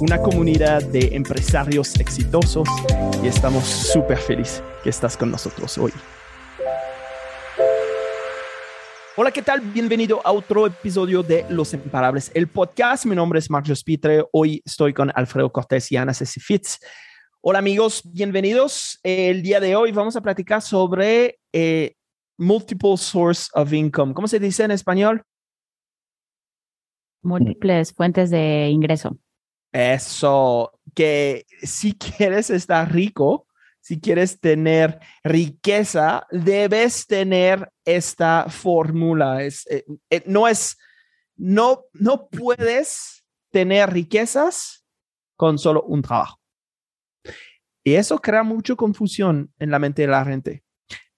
una comunidad de empresarios exitosos y estamos súper felices que estás con nosotros hoy. Hola, ¿qué tal? Bienvenido a otro episodio de Los Imparables, el podcast. Mi nombre es Marcos Pitre. Hoy estoy con Alfredo Cortés y Ana Ceci Fitz. Hola amigos, bienvenidos. El día de hoy vamos a platicar sobre eh, multiple source of income. ¿Cómo se dice en español? Múltiples fuentes de ingreso. Eso, que si quieres estar rico, si quieres tener riqueza, debes tener esta fórmula. Es, eh, eh, no es, no, no puedes tener riquezas con solo un trabajo. Y eso crea mucha confusión en la mente de la gente.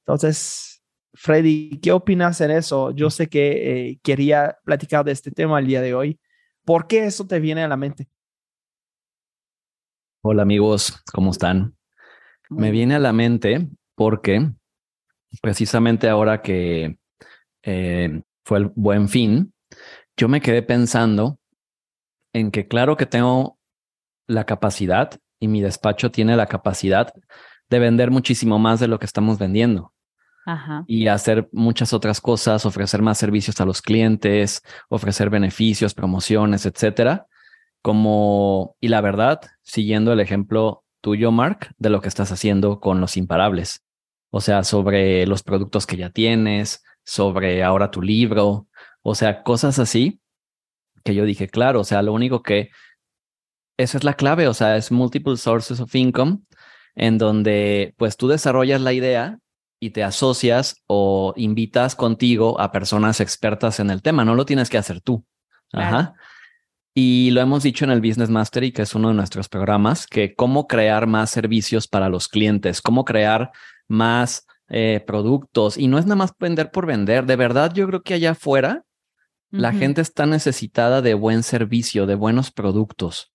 Entonces, Freddy, ¿qué opinas en eso? Yo sé que eh, quería platicar de este tema el día de hoy. ¿Por qué eso te viene a la mente? Hola amigos, ¿cómo están? Me viene a la mente porque precisamente ahora que eh, fue el buen fin, yo me quedé pensando en que claro que tengo la capacidad y mi despacho tiene la capacidad de vender muchísimo más de lo que estamos vendiendo. Ajá. y hacer muchas otras cosas, ofrecer más servicios a los clientes, ofrecer beneficios, promociones, etcétera. Como, y la verdad, siguiendo el ejemplo tuyo, Mark, de lo que estás haciendo con los imparables. O sea, sobre los productos que ya tienes, sobre ahora tu libro, o sea, cosas así que yo dije, claro, o sea, lo único que esa es la clave, o sea, es multiple sources of income en donde pues tú desarrollas la idea y te asocias o invitas contigo a personas expertas en el tema. No lo tienes que hacer tú. Claro. Ajá. Y lo hemos dicho en el Business Mastery, que es uno de nuestros programas, que cómo crear más servicios para los clientes, cómo crear más eh, productos. Y no es nada más vender por vender. De verdad, yo creo que allá afuera la gente está necesitada de buen servicio, de buenos productos.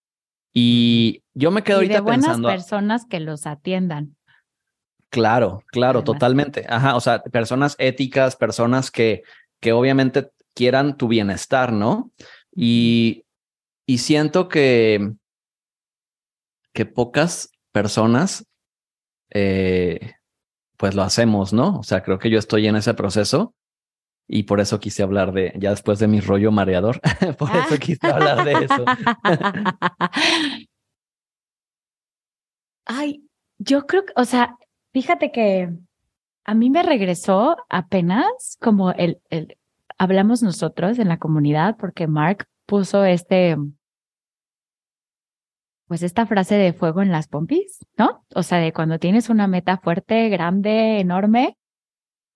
Y yo me quedo Y de ahorita buenas pensando. personas que los atiendan. Claro, claro, Además. totalmente. Ajá, o sea, personas éticas, personas que, que obviamente quieran tu bienestar, ¿no? Y, y siento que, que pocas personas, eh, pues lo hacemos, ¿no? O sea, creo que yo estoy en ese proceso y por eso quise hablar de, ya después de mi rollo mareador, por eso Ah. quise hablar de eso. Ay, yo creo que, o sea, fíjate que a mí me regresó apenas como el, el, hablamos nosotros en la comunidad porque Mark puso este, pues esta frase de fuego en las pompis, ¿no? O sea, de cuando tienes una meta fuerte, grande, enorme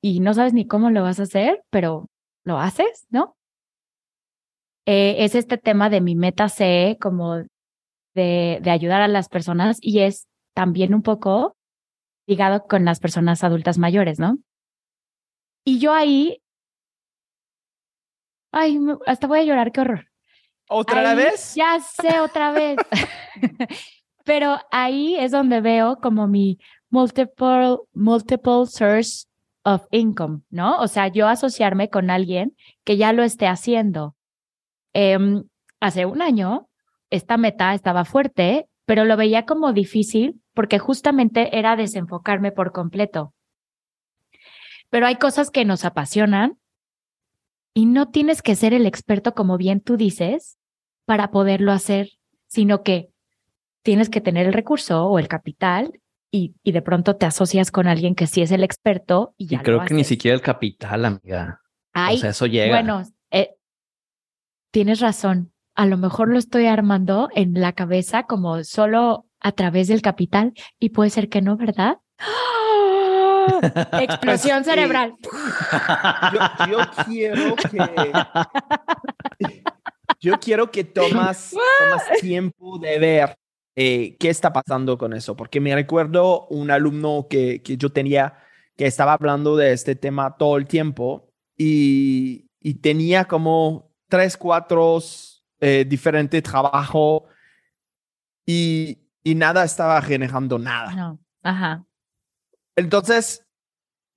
y no sabes ni cómo lo vas a hacer, pero lo haces, ¿no? Eh, es este tema de mi meta C, como de, de ayudar a las personas y es también un poco ligado con las personas adultas mayores, ¿no? Y yo ahí, ay, hasta voy a llorar, qué horror. ¿Otra Ahí- vez? Ya sé, otra vez. Pero ahí es donde veo como mi multiple, multiple source of income, ¿no? O sea, yo asociarme con alguien que ya lo esté haciendo. Em, hace un año, esta meta estaba fuerte, pero lo veía como difícil porque justamente era desenfocarme por completo. Pero hay cosas que nos apasionan y no tienes que ser el experto, como bien tú dices, para poderlo hacer, sino que tienes que tener el recurso o el capital y, y de pronto te asocias con alguien que sí es el experto y Y ya creo lo que ni siquiera el capital, amiga. Ay, o sea, eso llega. bueno, eh, tienes razón. A lo mejor lo estoy armando en la cabeza como solo a través del capital y puede ser que no, ¿verdad? ¡Ah! Explosión Sí. cerebral. Yo, yo quiero que yo quiero que tomas, tomas tiempo de ver eh, qué está pasando con eso, porque me recuerdo un alumno que, que yo tenía que estaba hablando de este tema todo el tiempo y, y tenía como tres, cuatro eh, diferentes trabajos y, y nada estaba generando nada. No. Ajá. Entonces,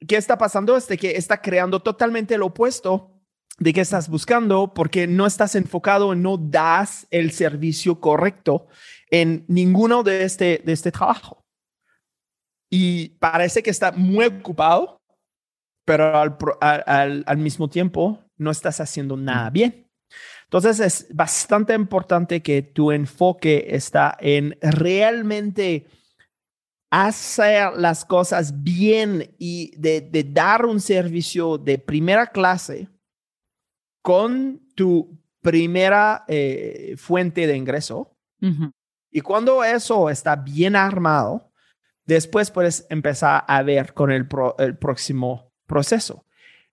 ¿qué está pasando? Es de que está creando totalmente lo opuesto de qué estás buscando porque no estás enfocado, no das el servicio correcto en ninguno de este, de este trabajo. Y parece que está muy ocupado, pero al, al, al mismo tiempo no estás haciendo nada bien. Entonces es bastante importante que tu enfoque está en realmente hacer las cosas bien y de, de, dar un servicio de primera clase con tu primera eh, fuente de ingreso. Uh -huh. Y cuando eso está bien armado, después puedes empezar a ver con el, pro, el próximo proceso.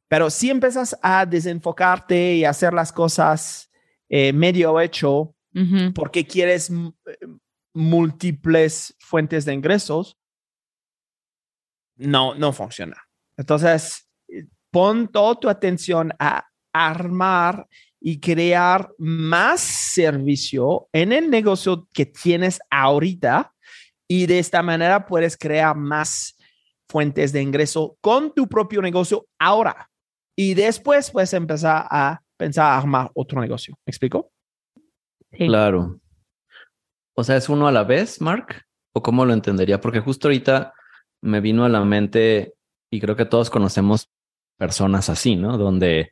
Pero si empiezas a desenfocarte y hacer las cosas eh, medio hecho uh -huh. porque quieres múltiples fuentes de ingresos, no, no funciona. Entonces, pon toda tu atención a armar y crear más servicio en el negocio que tienes ahorita y de esta manera puedes crear más fuentes de ingreso con tu propio negocio ahora y después puedes empezar a pensar a armar otro negocio. ¿Me explico? Sí. Claro. O sea, ¿es uno a la vez, Mark? ¿O cómo lo entendería? Porque justo ahorita me vino a la mente y creo que todos conocemos personas así, ¿no? Donde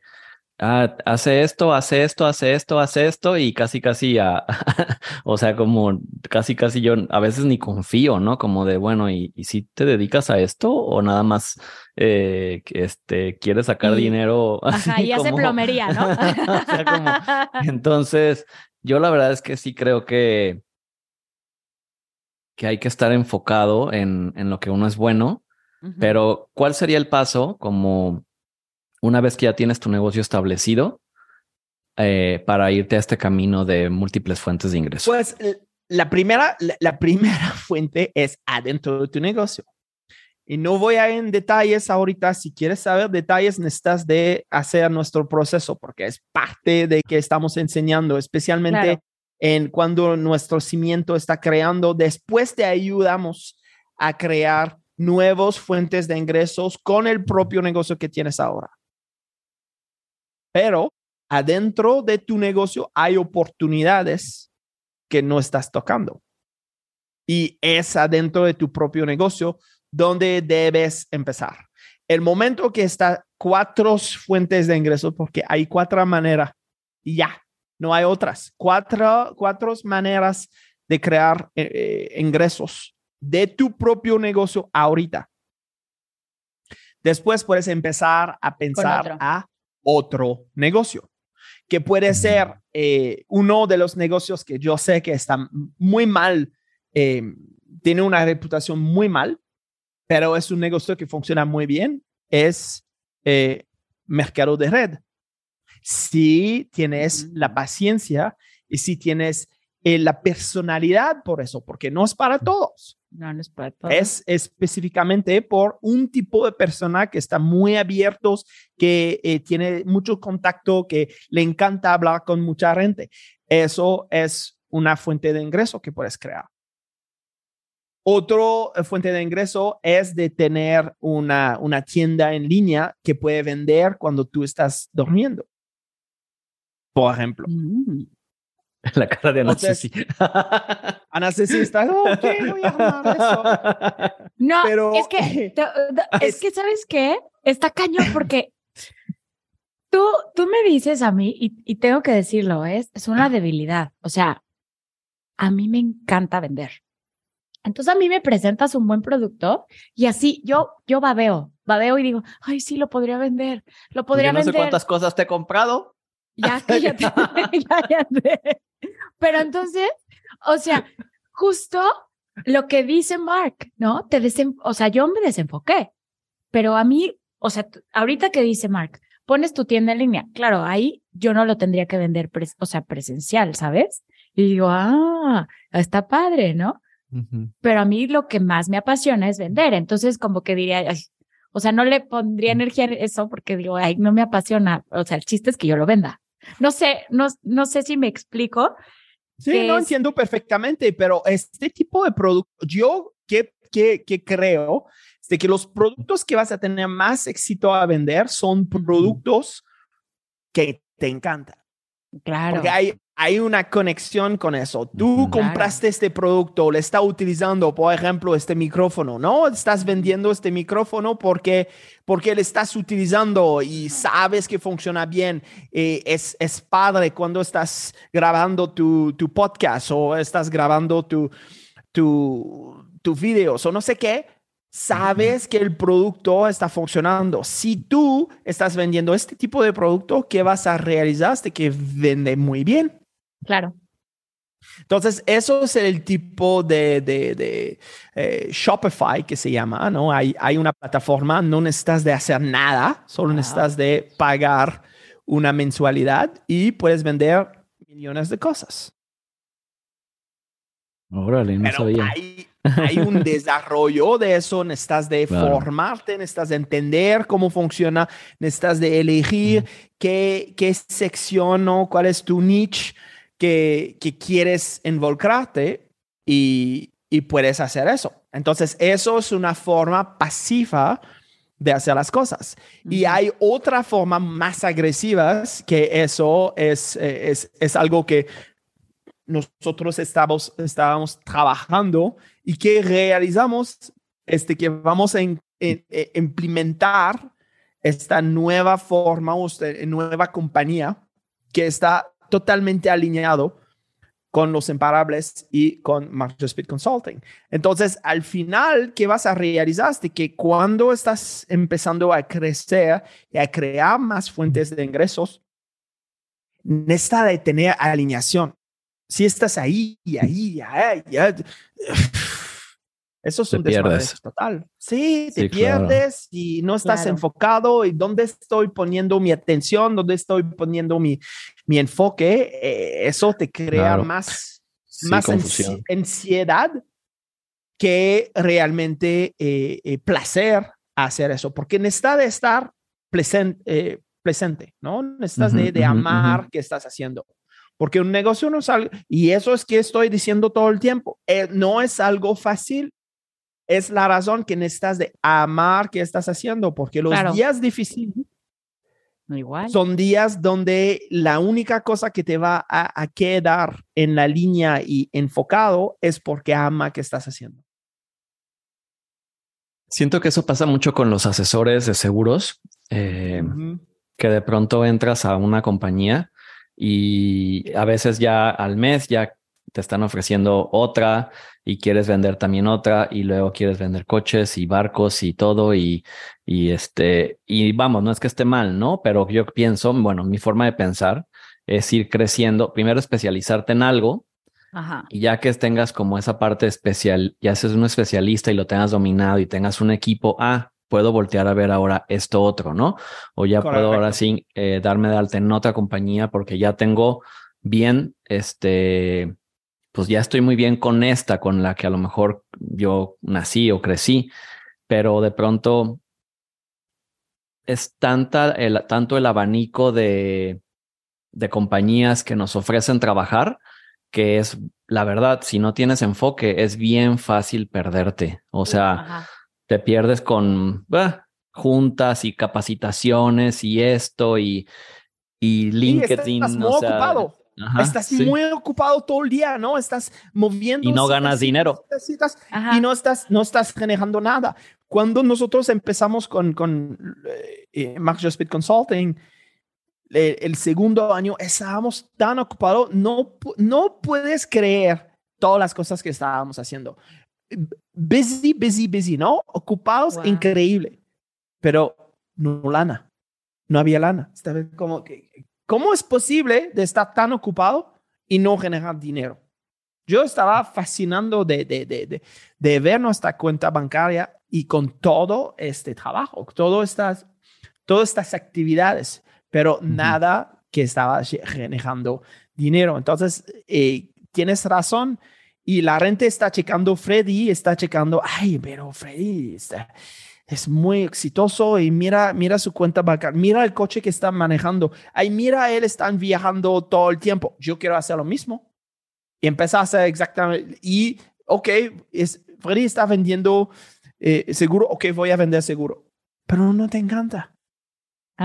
ah, hace esto, hace esto, hace esto, hace esto y casi, casi, a, o sea, como casi, casi yo a veces ni confío, ¿no? Como de, bueno, ¿y, y si te dedicas a esto o nada más eh, este, quieres sacar y, dinero? Ajá, y como... hace plomería, ¿no? o sea, como, entonces, yo la verdad es que sí creo que que hay que estar enfocado en, en lo que uno es bueno, uh -huh. pero ¿cuál sería el paso como una vez que ya tienes tu negocio establecido eh, para irte a este camino de múltiples fuentes de ingresos? Pues la primera, la, la primera fuente es adentro de tu negocio. Y no voy a ir en detalles ahorita. Si quieres saber detalles, necesitas de hacer nuestro proceso porque es parte de que estamos enseñando, especialmente claro en cuando nuestro cimiento está creando, después te ayudamos a crear nuevas fuentes de ingresos con el propio negocio que tienes ahora. Pero adentro de tu negocio hay oportunidades que no estás tocando. Y es adentro de tu propio negocio donde debes empezar. El momento que está cuatro fuentes de ingresos, porque hay cuatro maneras, y ya, no hay otras. Cuatro, cuatro maneras de crear eh, eh, ingresos de tu propio negocio ahorita. Después puedes empezar a pensar a otro negocio, que puede ser eh, uno de los negocios que yo sé que está muy mal, eh, tiene una reputación muy mal, pero es un negocio que funciona muy bien, es eh, mercado de red. Si tienes la paciencia y si tienes eh, la personalidad por eso, porque no es para todos. No, no es para todos. Es específicamente por un tipo de persona que está muy abiertos, que eh, tiene mucho contacto, que le encanta hablar con mucha gente. Eso es una fuente de ingreso que puedes crear. Otro eh, fuente de ingreso es de tener una, una tienda en línea que puede vender cuando tú estás durmiendo por ejemplo. Mm. La cara de Ana Ceci. Ana Ceci está, ok, voy a armar eso. No, Pero, es que, es que, ¿sabes qué? Está cañón porque tú, tú me dices a mí, y, y tengo que decirlo, es, es una debilidad. O sea, a mí me encanta vender. Entonces a mí me presentas un buen producto y así yo, yo babeo, babeo y digo, ay, sí, lo podría vender, lo podría yo no vender. sé cuántas cosas te he comprado. Ya, cállate, cállate. Pero entonces, o sea, justo lo que dice Mark, ¿no? Te desen o sea, yo me desenfoqué, pero a mí, o sea, ahorita que dice Mark, pones tu tienda en línea, claro, ahí yo no lo tendría que vender, o sea, presencial, ¿sabes? Y digo, ah, está padre, ¿no? Pero a mí lo que más me apasiona es vender. Entonces, como que diría, o sea, no le pondría energía en eso porque digo, ay, no me apasiona. O sea, el chiste es que yo lo venda. No sé, no, no sé si me explico. Sí, no entiendo perfectamente, pero este tipo de producto, yo que, que, que creo de que los productos que vas a tener más éxito a vender son productos que te encantan. Claro. Porque hay, hay una conexión con eso. Tú compraste este producto, le está utilizando, por ejemplo, este micrófono, ¿no? Estás vendiendo este micrófono porque, porque le estás utilizando y sabes que funciona bien. Eh, es, es padre cuando estás grabando tu, tu podcast o estás grabando tu, tu, tu videos o no sé qué sabes que el producto está funcionando. Si tú estás vendiendo este tipo de producto, ¿qué vas a realizar? De que vende muy bien. Claro. Entonces, eso es el tipo de, de, eh, Shopify que se llama, ¿no? Hay, hay una plataforma, no necesitas de hacer nada, solo necesitas de pagar una mensualidad y puedes vender millones de cosas. Órale, no sabía. Hay, hay un desarrollo de eso, necesitas de formarte, necesitas de entender cómo funciona, necesitas de elegir qué, qué sección o cuál es tu niche que, que quieres involucrarte y, y puedes hacer eso. Entonces, eso es una forma pasiva de hacer las cosas. Y hay otra forma más agresiva que eso es, es, es algo que nosotros estábamos, estábamos trabajando y que realizamos, este, que vamos a e, implementar esta nueva forma, esta nueva compañía que está totalmente alineado con los imparables y con Master Speed Consulting. Entonces, al final, ¿qué vas a realizar? De que cuando estás empezando a crecer y a crear más fuentes de ingresos, necesita de tener alineación si estás ahí ahí, ya, ya, eso es un pierdes. total. Sí, te pierdes y no estás enfocado y dónde estoy poniendo mi atención, dónde estoy poniendo mi, mi enfoque, eh, eso te crea más, más ansiedad que realmente eh, eh, placer hacer eso, porque necesitas de estar presente, presente ¿no? Necesitas de, de amar qué estás haciendo. Porque un negocio no es algo, y eso es que estoy diciendo todo el tiempo, eh, no es algo fácil. Es la razón que necesitas de amar qué estás haciendo, porque los días difíciles Igual. son días donde la única cosa que te va a, quedar en la línea y enfocado es porque ama qué estás haciendo. Siento que eso pasa mucho con los asesores de seguros, eh, que de pronto entras a una compañía y a veces ya al mes ya te están ofreciendo otra y quieres vender también otra y luego quieres vender coches y barcos y todo y, y este y vamos, no es que esté mal, ¿no? Pero yo pienso, bueno, mi forma de pensar es ir creciendo, primero especializarte en algo y ya que tengas como esa parte especial, ya seas un especialista y lo tengas dominado y tengas un equipo, ah, puedo voltear a ver ahora esto otro, ¿no? O ya puedo ahora sí eh, darme de alta en otra compañía porque ya tengo bien, este, pues ya estoy muy bien con esta, con la que a lo mejor yo nací o crecí, pero de pronto es tanta el, tanto el abanico de, de compañías que nos ofrecen trabajar que es la verdad, si no tienes enfoque, es bien fácil perderte. O sea, te pierdes con juntas y capacitaciones y esto y, y LinkedIn. estás muy ocupado. Estás muy ocupado todo el día, ¿no? Estás moviendo. Y no ganas dinero. y no estás, no estás generando nada. Cuando nosotros empezamos con, con eh, Max Speed Consulting, el segundo año estábamos tan ocupados, no, no puedes creer todas las cosas que estábamos haciendo busy, busy, busy, ¿no? Ocupados, increíble. Pero no lana. No había lana. Como que, ¿Cómo es posible de estar tan ocupado y no generar dinero? Yo estaba fascinando de, de, de, de, ver nuestra cuenta bancaria y con todo este trabajo, todas estas, todas estas actividades, pero nada que estaba generando dinero. Entonces, eh, tienes razón. Y la gente está checando Freddy, está checando, ay, pero Freddy está, es muy exitoso y mira, mira su cuenta bancaria, mira el coche que está manejando, ay, mira, él están viajando todo el tiempo. Yo quiero hacer lo mismo. Y empezar a hacer exactamente, y, ok, es, Freddy está vendiendo eh, seguro, ok, voy a vender seguro, pero no te encanta.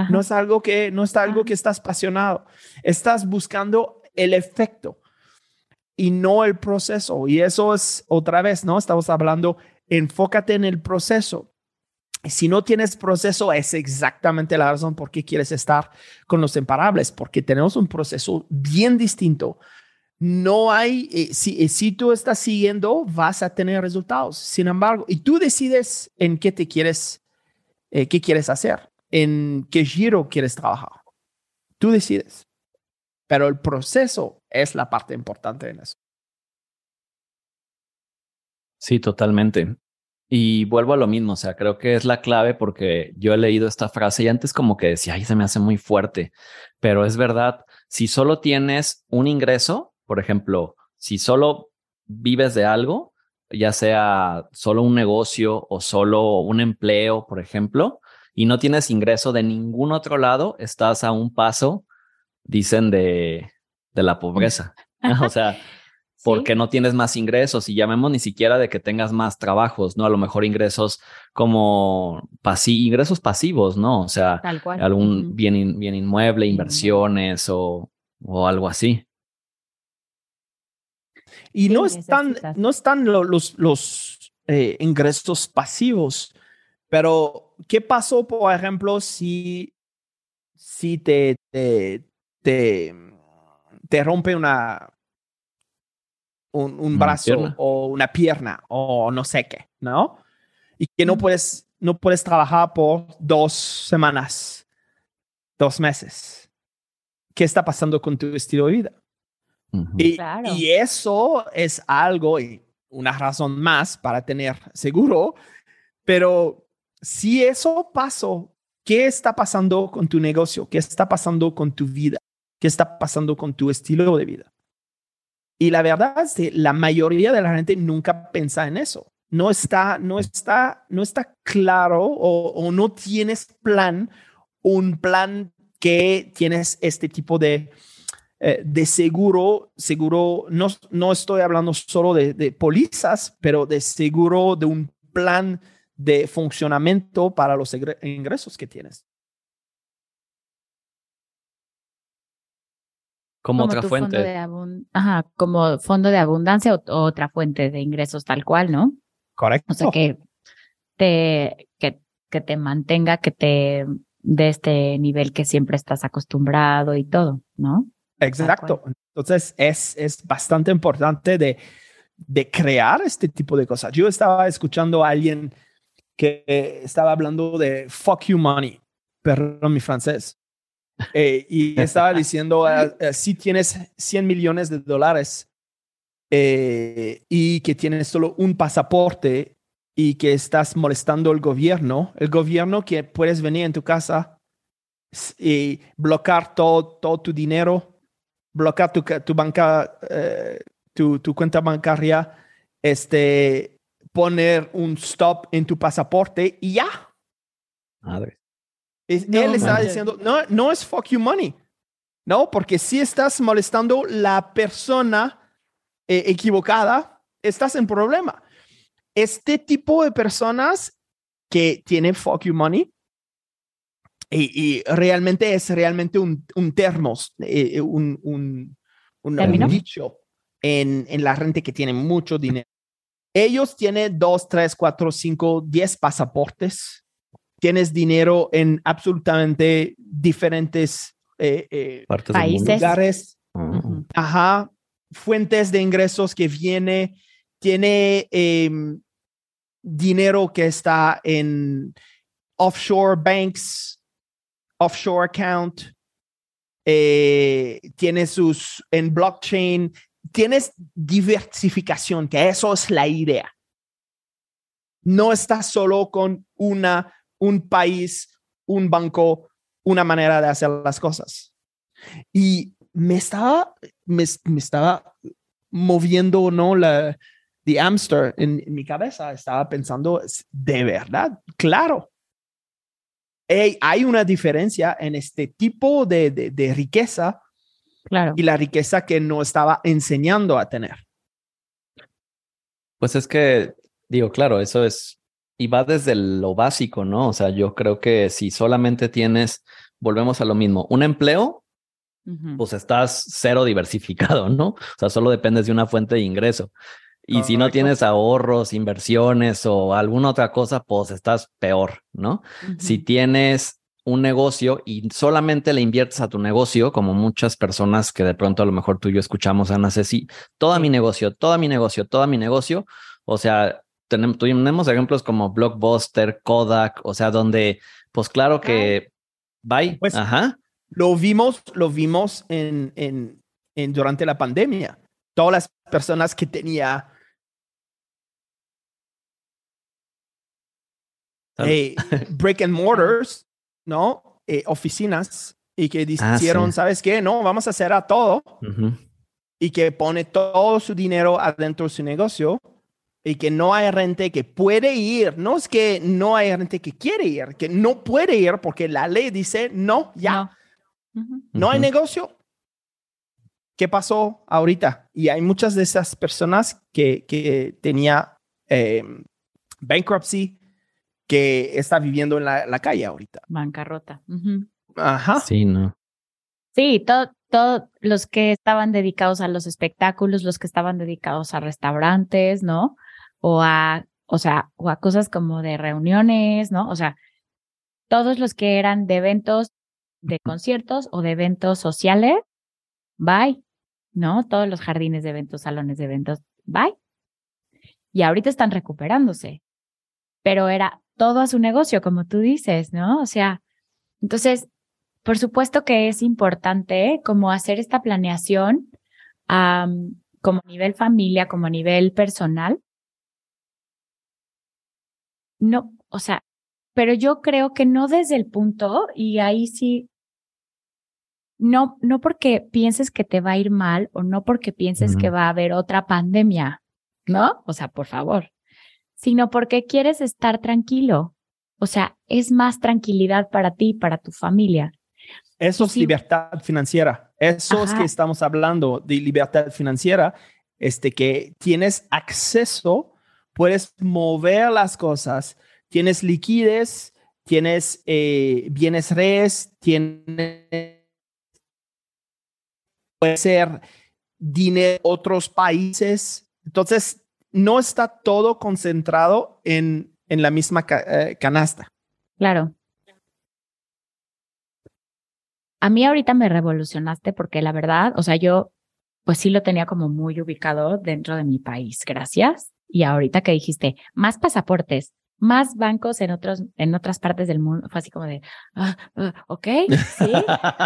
No es algo que, no está algo que estás apasionado. Estás buscando el efecto y no el proceso. Y eso es otra vez, ¿no? Estamos hablando, enfócate en el proceso. Si no tienes proceso, es exactamente la razón por qué quieres estar con los imparables, porque tenemos un proceso bien distinto. No hay, eh, si, eh, si tú estás siguiendo, vas a tener resultados. Sin embargo, y tú decides en qué te quieres, eh, qué quieres hacer en qué giro quieres trabajar. Tú decides. Pero el proceso es la parte importante en eso. Sí, totalmente. Y vuelvo a lo mismo, o sea, creo que es la clave porque yo he leído esta frase y antes como que decía, ay, se me hace muy fuerte, pero es verdad, si solo tienes un ingreso, por ejemplo, si solo vives de algo, ya sea solo un negocio o solo un empleo, por ejemplo, y no tienes ingreso de ningún otro lado, estás a un paso, dicen, de, de la pobreza. o sea, porque no tienes más ingresos y llamemos ni siquiera de que tengas más trabajos, ¿no? A lo mejor ingresos como ingresos pasivos, ¿no? O sea, algún bien, bien inmueble, inversiones o, o algo así. Y no están, no están los, los eh, ingresos pasivos, pero ¿qué pasó, por ejemplo, si, si te, te, te, rompe una, un, brazo o una pierna o no sé qué, ¿no? Y que no puedes, no puedes trabajar por dos semanas, dos meses. ¿Qué está pasando con tu estilo de vida? y, y, eso es algo, y una razón más para tener seguro, pero si eso pasó, ¿qué está pasando con tu negocio? ¿Qué está pasando con tu vida? ¿Qué está pasando con tu estilo de vida? Y la verdad es que la mayoría de la gente nunca piensa en eso. No está, no está, no está claro o, no tienes plan, un plan que tienes este tipo de, eh, de seguro, seguro, no, no estoy hablando solo de, de pólizas, pero de seguro de un plan de funcionamiento para los ingresos que tienes. Como, otra fuente. Ajá, como fondo de abundancia o otra fuente de ingresos tal cual, ¿no? Correcto. O sea, que te, que, que te mantenga, que te de este nivel que siempre estás acostumbrado y todo, ¿no? Exacto. Entonces es, es bastante importante de, de crear este tipo de cosas. Yo estaba escuchando a alguien que estaba hablando de fuck you money, perdón mi francés. Eh, y estaba diciendo, ah, ah, si tienes 100 millones de dólares eh, y que tienes solo un pasaporte y que estás molestando al gobierno, el gobierno que puedes venir en tu casa y bloquear todo, tu dinero, bloquear tu, banca, eh, tu cuenta bancaria, este, poner un stop en tu pasaporte y ya. Madre. Él está diciendo, no, no es fuck you money. No, porque si estás molestando la persona eh, equivocada, estás en problema. Este tipo de personas que tienen fuck you money y, realmente es realmente un, un termos, eh, un, un, un, dicho en, en la gente que tiene mucho dinero. Ellos tienen dos, tres, cuatro, cinco, diez pasaportes. Tienes dinero en absolutamente diferentes eh, eh, países, lugares. Ajá. Fuentes de ingresos que viene. Tiene em, dinero que está en offshore banks, offshore account. Eh, tiene sus en blockchain tienes diversificación, que eso es la idea. No estás solo con una, un país, un banco, una manera de hacer las cosas. Y me estaba, me, estaba moviendo, ¿no? La, the hamster en, en mi cabeza. Estaba pensando, de verdad, claro. Hey, hay una diferencia en este tipo de, de, de riqueza Claro. y la riqueza que no estaba enseñando a tener. Pues es que, digo, claro, eso es, y va desde lo básico, ¿no? O sea, yo creo que si solamente tienes, volvemos a lo mismo, un empleo, pues estás cero diversificado, ¿no? O sea, solo dependes de una fuente de ingreso. Y si no tienes ahorros, inversiones o alguna otra cosa, pues estás peor, ¿no? Si tienes un negocio y solamente le inviertes a tu negocio, como muchas personas que de pronto a lo mejor tú y yo escuchamos, Ana Ceci, toda mi negocio, toda mi negocio, toda mi negocio, o sea, tenemos, tenemos ejemplos como Blockbuster, Kodak, o sea, donde, pues claro que, bye, Pues- ajá, Lo vimos, lo vimos en, en, en durante la pandemia. Todas las personas que tenía eh, brick and mortars, ¿no? Eh, oficinas y que Ah, dijeron, sí. ¿sabes qué? No, vamos a hacer a todo y que pone todo su dinero adentro de su negocio y que no hay gente que puede ir. No es que no hay gente que quiere ir, que no puede ir porque la ley dice, no, ya, No. Hay negocio. ¿Qué pasó ahorita? Y hay muchas de esas personas que, que tenía eh, bankruptcy que está viviendo en la, la calle ahorita. Bancarrota. Ajá. Sí, no. Sí, todos los que estaban dedicados a los espectáculos, los que estaban dedicados a restaurantes, ¿no? O a, o sea, o a cosas como de reuniones, ¿no? O sea, todos los que eran de eventos, de conciertos o de eventos sociales, bye, ¿no? Todos los jardines de eventos, salones de eventos, bye. Y ahorita están recuperándose, pero era todo a su negocio, como tú dices, ¿no? O sea, entonces, por supuesto que es importante como hacer esta planeación como a nivel familia, como a nivel personal. No, o sea, pero yo creo que no desde el punto, y ahí sí, no, no porque pienses que te va a ir mal o no porque pienses que va a haber otra pandemia, ¿no? O sea, por favor, sino porque quieres estar tranquilo. O sea, es más tranquilidad para ti y para tu familia. Eso es sí. libertad financiera. Eso es que estamos hablando de libertad financiera, este que tienes acceso, puedes mover las cosas, tienes liquidez, tienes eh, bienes res, tienes puede ser dinero otros países. Entonces, no está todo concentrado en, en la misma eh, canasta. Claro. A mí ahorita me revolucionaste porque la verdad, o sea, yo pues sí lo tenía como muy ubicado dentro de mi país, gracias. Y ahorita que dijiste, más pasaportes, más bancos en otros, en otras partes del mundo, fue así como de, ah, ah, ok, sí,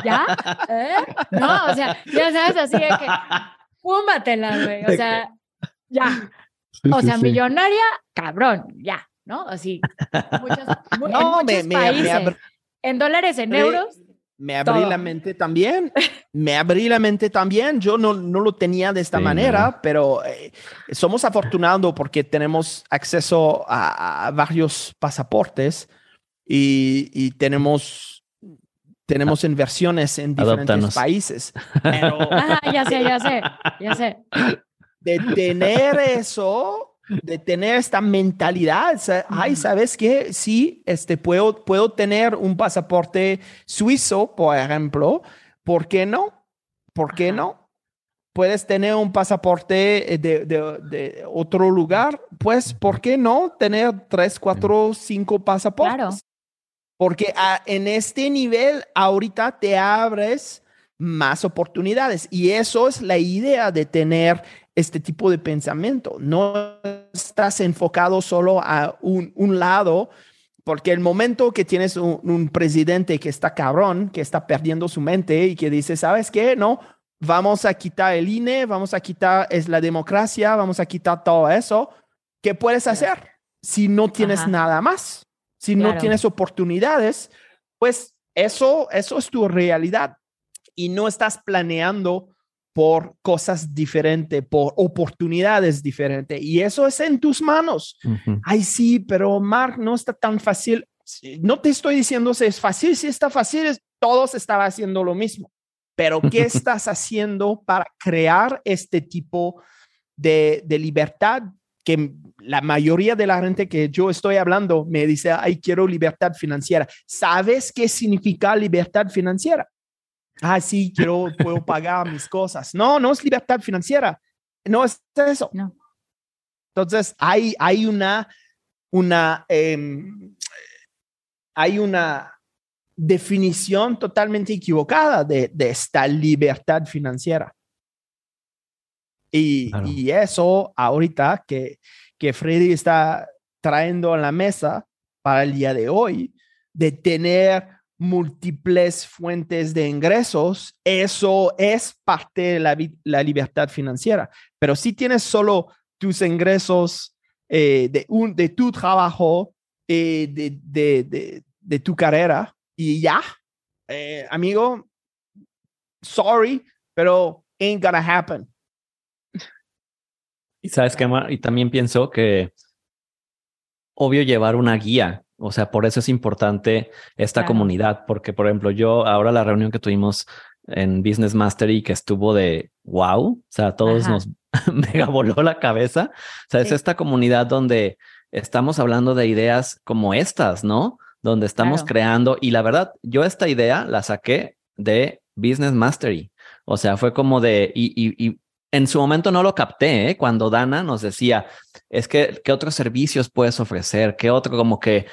ya, ¿eh? No, o sea, ya sabes, así de que, fúmatela, güey, o sea, ya, o sea, millonaria, cabrón, ya, ¿no? Así, muchos, en No, me, muchos me- me países, en dólares, en euros, Me abrí Todo. la mente también. Me abrí la mente también. Yo no, no lo tenía de esta Sí, manera, no. pero eh, somos afortunados porque tenemos acceso a, a varios pasaportes y, y tenemos, tenemos inversiones en diferentes Adóptanos. países. Pero Ajá, ya sé, ya sé, ya sé. de tener eso, de tener esta mentalidad, ay. ¿sabes qué? Sí, este, puedo, puedo tener un pasaporte suizo, por ejemplo, ¿por qué no? ¿Por qué Ajá. no? Puedes tener un pasaporte eh, de, de- de otro lugar, pues, ¿por qué no tener tres, cuatro, cinco pasaportes? Claro. Porque ah, en este nivel ahorita te abres más oportunidades y eso es la idea de tener este tipo de pensamiento. No estás enfocado solo a un, un lado, porque el momento que tienes un, un presidente que está cabrón, que está perdiendo su mente y que dice, ¿sabes qué? No, vamos a quitar el INE, vamos a quitar es la democracia, vamos a quitar todo eso. ¿Qué puedes hacer si no tienes Ajá. nada más? Si no Claro. tienes oportunidades, pues eso, eso es tu realidad y no estás planeando por cosas diferentes, por oportunidades diferentes. Y eso es en tus manos. Ay, sí, pero Mark, no está tan fácil. No te estoy diciendo si es fácil, si está fácil, todos estaban haciendo lo mismo. Pero ¿qué estás haciendo para crear este tipo de, de libertad que la mayoría de la gente que yo estoy hablando me dice, ay, quiero libertad financiera. ¿Sabes qué significa libertad financiera? Ah, sí, quiero, puedo pagar mis cosas. No, no es libertad financiera. No es eso. No. Entonces, hay, hay una, una, em, hay una definición totalmente equivocada de, de esta libertad financiera. Y, y, eso ahorita que, que Freddy está trayendo a la mesa para el día de hoy, de tener múltiples fuentes de ingresos, eso es parte de la, la libertad financiera. Pero si tienes solo tus ingresos eh, de, un, de tu trabajo, eh, de, de, de, tu carrera, y ya, eh, amigo, sorry, pero ain't gonna happen. Y sabes qué, y también pienso que obvio llevar una guía o sea, por eso es importante esta comunidad, porque por ejemplo, yo ahora la reunión que tuvimos en Business Mastery que estuvo de wow, o sea, todos nos mega voló la cabeza. O sea, es esta comunidad donde estamos hablando de ideas como estas, ¿no? Donde estamos creando y la verdad, yo esta idea la saqué de Business Mastery. O sea, fue como de, y, y, y en su momento no lo capté, ¿eh? cuando Dana nos decía, es que, ¿qué otros servicios puedes ofrecer? ¿Qué otro? Como que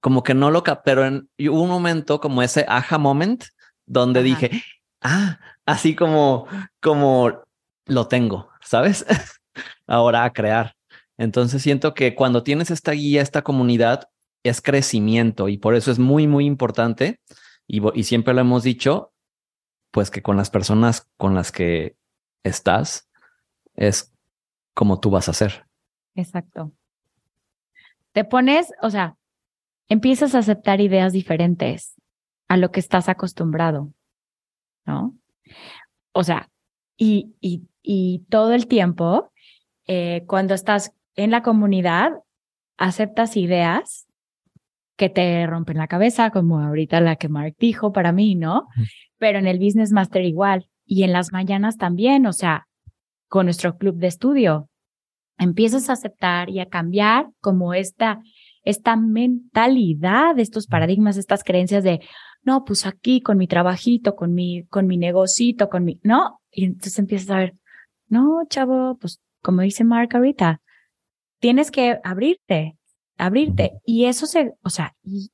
como que no lo capté, pero en, hubo un momento como ese aha moment donde dije, ah, así como, como lo tengo, ¿sabes? Ahora a crear. Entonces siento que cuando tienes esta guía, esta comunidad, es crecimiento y por eso es muy, muy importante y, y siempre lo hemos dicho, pues que con las personas con las que estás es como tú vas a ser. Exacto. Te pones, o sea, empiezas a aceptar ideas diferentes a lo que estás acostumbrado, ¿no? O sea, y, y, y todo el tiempo, eh, cuando estás en la comunidad, aceptas ideas que te rompen la cabeza, como ahorita la que Mark dijo para mí, ¿no? Pero en el Business Master igual, y en las mañanas también, o sea, con nuestro club de estudio, empiezas a aceptar y a cambiar como esta esta mentalidad, estos paradigmas, estas creencias de, no, pues aquí con mi trabajito, con mi, con mi negocito, con mi, no, y entonces empiezas a ver, no, chavo, pues como dice Mark ahorita, tienes que abrirte, abrirte. Y eso se, o sea, y,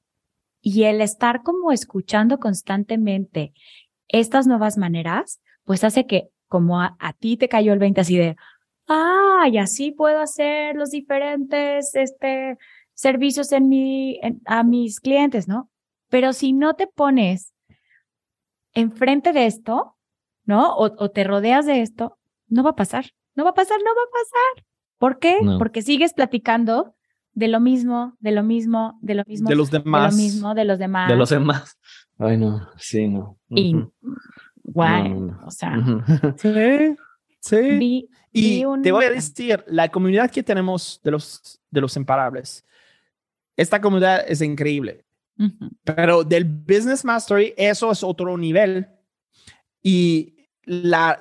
y el estar como escuchando constantemente estas nuevas maneras, pues hace que como a, a ti te cayó el 20 así de, ah, y así puedo hacer los diferentes, este, servicios en mi, a mis clientes, ¿no? Pero si no te pones enfrente de esto, ¿no? O, te rodeas de esto, no va a pasar, no va a pasar, no va a pasar. ¿Por qué? Porque sigues platicando de lo mismo, de lo mismo, de lo mismo. De los demás. De lo mismo, de los demás. De los demás. Ay, no, sí, no. Y, guay, o sea. Sí, sí. y te voy a decir, la comunidad que tenemos de los, de los imparables esta comunidad es increíble. Pero del Business Mastery, eso es otro nivel. Y la,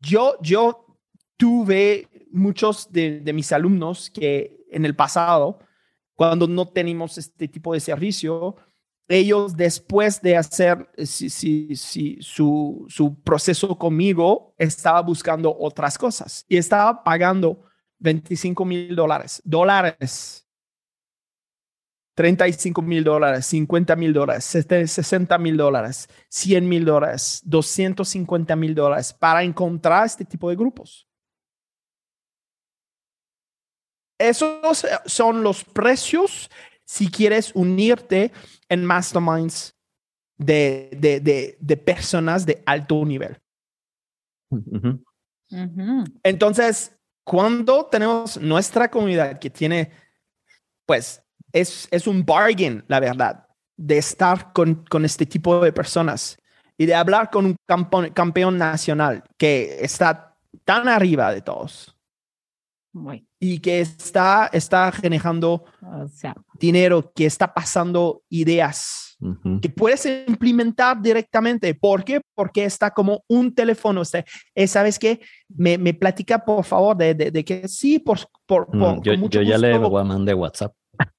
yo, yo tuve muchos de, de, mis alumnos que en el pasado, cuando no teníamos este tipo de servicio, ellos después de hacer si, su, su proceso conmigo, estaba buscando otras cosas y estaba pagando 25 mil dólares, dólares 35 mil dólares, 50 mil dólares, 60 mil dólares, 100 mil dólares, 250 mil dólares para encontrar este tipo de grupos. Esos son los precios si quieres unirte en masterminds de, de, de, de personas de alto nivel. Entonces, cuando tenemos nuestra comunidad que tiene, pues, es, es un bargain, la verdad, de estar con, con este tipo de personas. y de hablar con un campeón, campeón nacional que está tan arriba de todos Muy. Y que está, está generando O sea, dinero, que está pasando ideas Ujú. que puedes implementar directamente. ¿Por qué? Porque está como un teléfono. Usted, eh, ¿Sabes qué? Me, me platica, por favor, de, de, de que sí, por, por, por- Mm, yo con mucho yo ya le gusto. mandé WhatsApp.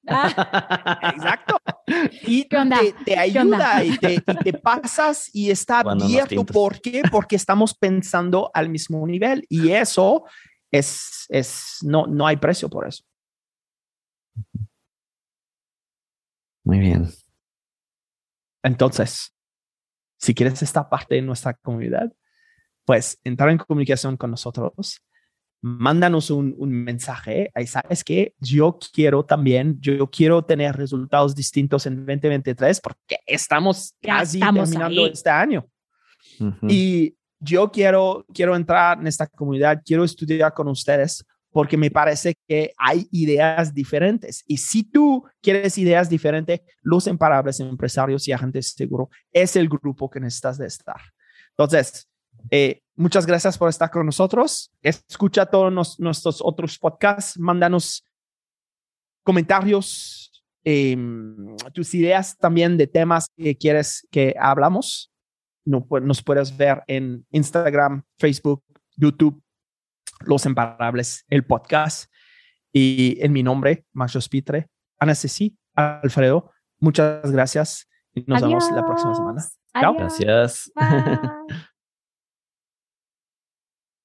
ah, Exacto. Y te, te ayuda y te, y te pasas y está Cuando abierto. ¿Por qué? Porque estamos pensando al mismo nivel y eso es, es no, no hay precio por eso. Muy bien. Entonces, si quieres estar parte de nuestra comunidad, pues entrar en comunicación con nosotros, mándanos un, un mensaje. Ahí sabes que yo quiero también, yo quiero tener resultados distintos en 2023 porque estamos Ya casi estamos terminando ahí. este año. Y yo quiero, quiero entrar en esta comunidad, quiero estudiar con ustedes porque me parece que hay ideas diferentes. Y si tú quieres ideas diferentes, los imparables empresarios y agentes seguros es el grupo que necesitas de estar. Entonces, eh, muchas gracias por estar con nosotros. Escucha todos nos- nuestros otros podcasts, mándanos comentarios, em, tus ideas también de temas que quieres que hablamos nos puedes ver en Instagram, Facebook, YouTube, Los Imparables, el podcast. Y en mi nombre, Max Pitre, Ana Ceci, Alfredo, muchas gracias y nos vemos la próxima semana. adiós. Chao. Gracias. Bye.